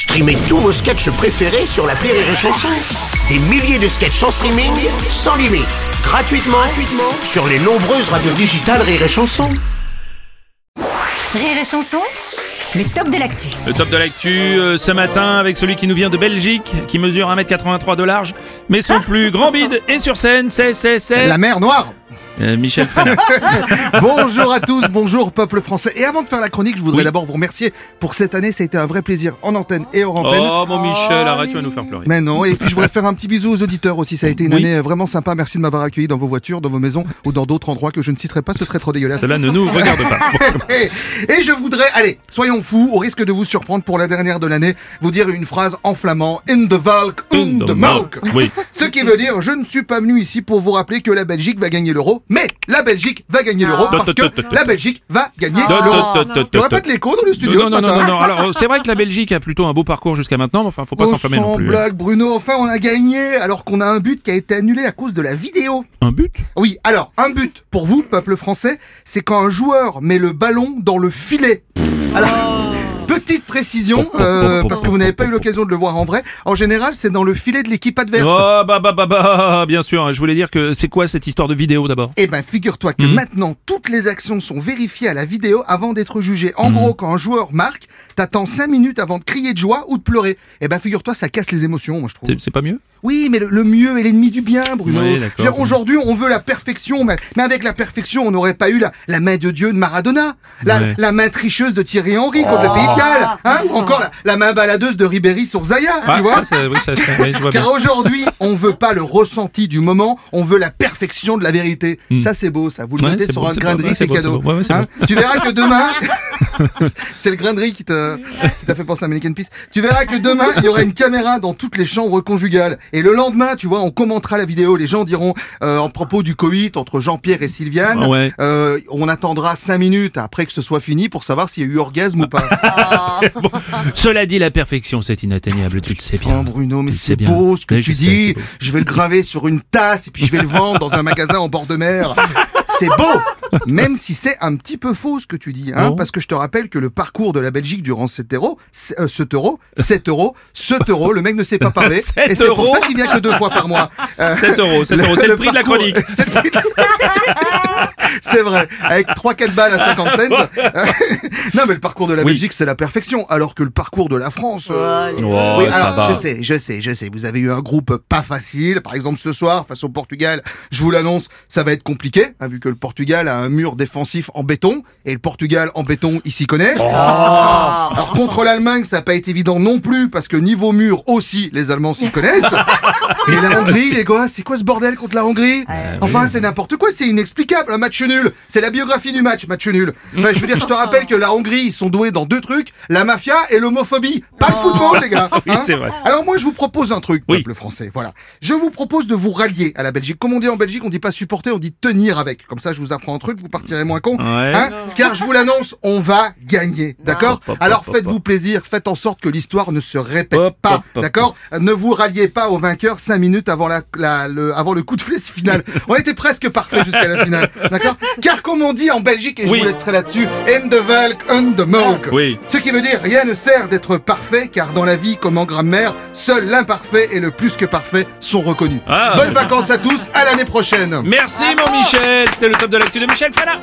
Streamez tous vos sketchs préférés sur la Rire et Chanson. Des milliers de sketchs en streaming, sans limite, gratuitement, gratuitement sur les nombreuses radios digitales Rire et Chanson. Rire et chanson, le top de l'actu. Le top de l'actu euh, ce matin avec celui qui nous vient de Belgique, qui mesure 1m83 de large, mais son plus grand bide est sur scène, c'est, c'est, c'est... La mer Noire Euh, Michel Frenat. Bonjour à tous, bonjour peuple français. Et avant de faire la chronique, je voudrais d'abord vous remercier pour cette année. Ça a été un vrai plaisir en antenne et hors antenne. Oh mon Michel, arrête, tu vas nous faire pleurer. Mais non, et puis je voudrais faire un petit bisou aux auditeurs aussi. Ça a été une Oui. année vraiment sympa. Merci de m'avoir accueilli dans vos voitures, dans vos maisons ou dans d'autres endroits que je ne citerai pas. Ce serait trop dégueulasse. Cela ne nous regarde pas. Et, et je voudrais, allez, soyons fous, au risque de vous surprendre pour la dernière de l'année, vous dire une phrase en flamand. In the Valk, in the Malk. Oui. Ce qui veut dire, je ne suis pas venu ici pour vous rappeler que la Belgique va gagner l'euro, mais la Belgique va gagner l'euro Ah. parce que la Belgique va gagner l'euro. pas de l'écho dans le studio Non, non, non, non, non. Alors, c'est vrai que la Belgique a plutôt un beau parcours jusqu'à maintenant, mais enfin, faut pas s'enflammer non sans plus. blague, Bruno, enfin on a gagné alors qu'on a un but qui a été annulé à cause de la vidéo. Un but? Oui, alors, un but pour vous, peuple français, c'est quand un joueur met le ballon dans le filet. Alors, petite précision, euh, parce que vous n'avez pas eu l'occasion de le voir en vrai, en général, c'est dans le filet de l'équipe adverse. Oh, bah, bah, bah, bah, bien sûr. Je voulais dire que c'est quoi cette histoire de vidéo d'abord? Eh ben, figure-toi que Mhm. maintenant, toutes les actions sont vérifiées à la vidéo avant d'être jugées. En Mhm. gros, quand un joueur marque, t'attends 5 minutes avant de crier de joie ou de pleurer. Eh ben, figure-toi, ça casse les émotions, moi, je trouve. C'est pas mieux? Oui, mais le, le mieux est l'ennemi du bien, Bruno. Oui, Aujourd'hui, on veut la perfection, mais, mais avec la perfection, on n'aurait pas eu la, la main de Dieu de Maradona, la, Ouais. la main tricheuse de Thierry Henry contre le Pays de Galles, hein, ou encore la, la main baladeuse de Ribéry sur Zaya, Ah, tu vois ça, c'est- oui, ça, ça- oui, je vois bien. car aujourd'hui, on veut pas le ressenti du moment, on veut la perfection de la vérité. Ça, c'est beau, ça. Vous le Hmm. Ouais, c'est sur beau, un grain de riz, c'est cadeau. beau. Ouais, Hein tu verras que demain, c'est le grain de riz qui t'a fait penser à American Peace. Tu verras que demain, il y aura une caméra dans toutes les chambres conjugales. Et le lendemain, tu vois, on commentera la vidéo. Les gens diront, euh, en propos du coït entre Jean-Pierre et Sylviane, ouais. euh, on attendra cinq minutes après que ce soit fini pour savoir s'il y a eu orgasme ou pas. Bon, cela dit, la perfection, c'est inatteignable, tu le sais bien. Oh Bruno, mais c'est bien. beau ce que Mais tu je dis. Je vais le graver sur une tasse et puis je vais le vendre dans un magasin en bord de mer. C'est beau, même si c'est un petit peu faux ce que tu dis, hein, parce que je te rappelle que le parcours de la Belgique durant 7 euros, c'est- euh, 7 euros, 7 euros, 7 euros, le mec ne sait pas parler, 7 et c'est pour euros ça qu'il vient que deux fois par mois. Euh, 7 euros, 7 euros, c'est le, prix de la chronique. c'est le prix de- C'est vrai, avec 3-4 balles à 50 cents. Non mais le parcours de la Oui. Belgique c'est la perfection, alors que le parcours de la France... euh, Oh, oui, ça alors, va. je sais, je sais, je sais. Vous avez eu un groupe pas facile. Par exemple, ce soir, face au Portugal, je vous l'annonce, ça va être compliqué, hein, vu que le Portugal a un mur défensif en béton. Et le Portugal en béton, il s'y connaît. Oh. Alors, contre l'Allemagne, ça n'a pas été évident non plus, parce que niveau mur aussi, les Allemands s'y connaissent. Mais la Hongrie, les gars, c'est quoi ce bordel contre la Hongrie Enfin, c'est n'importe quoi, c'est inexplicable. Un match nul. C'est la biographie du match, match nul. Enfin, je veux dire, je te rappelle que la Hongrie, ils sont doués dans deux trucs, la mafia et l'homophobie. Pas le football, les gars. Oui, hein c'est vrai. alors moi je vous propose un truc, Oui. peuple français. Voilà. Je vous propose de vous rallier à la Belgique. Comme on dit en Belgique, on dit pas supporter, on dit tenir avec. Comme ça, je vous apprends un truc, vous partirez moins con. Ouais. Hein Car je vous l'annonce, on va gagner. D'accord Alors faites-vous plaisir, faites en sorte que l'histoire ne se répète Hop, pas. D'accord Ne vous ralliez pas au vainqueur cinq minutes avant la, la- le, avant le coup de flèche final. on était presque parfait jusqu'à la finale. D'accord Car comme on dit en Belgique, et je Oui. vous laisserai là-dessus, in the Valk, on the Mulk. Oui. Ce qui veut dire rien ne sert d'être parfait, car dans la vie comme en grammaire, seul l'imparfait et le plus que parfait sont reconnus. Ah. Bonnes vacances à tous, à l'année prochaine. Merci mon Michel, c'était le top de l'actu de Michel Fana.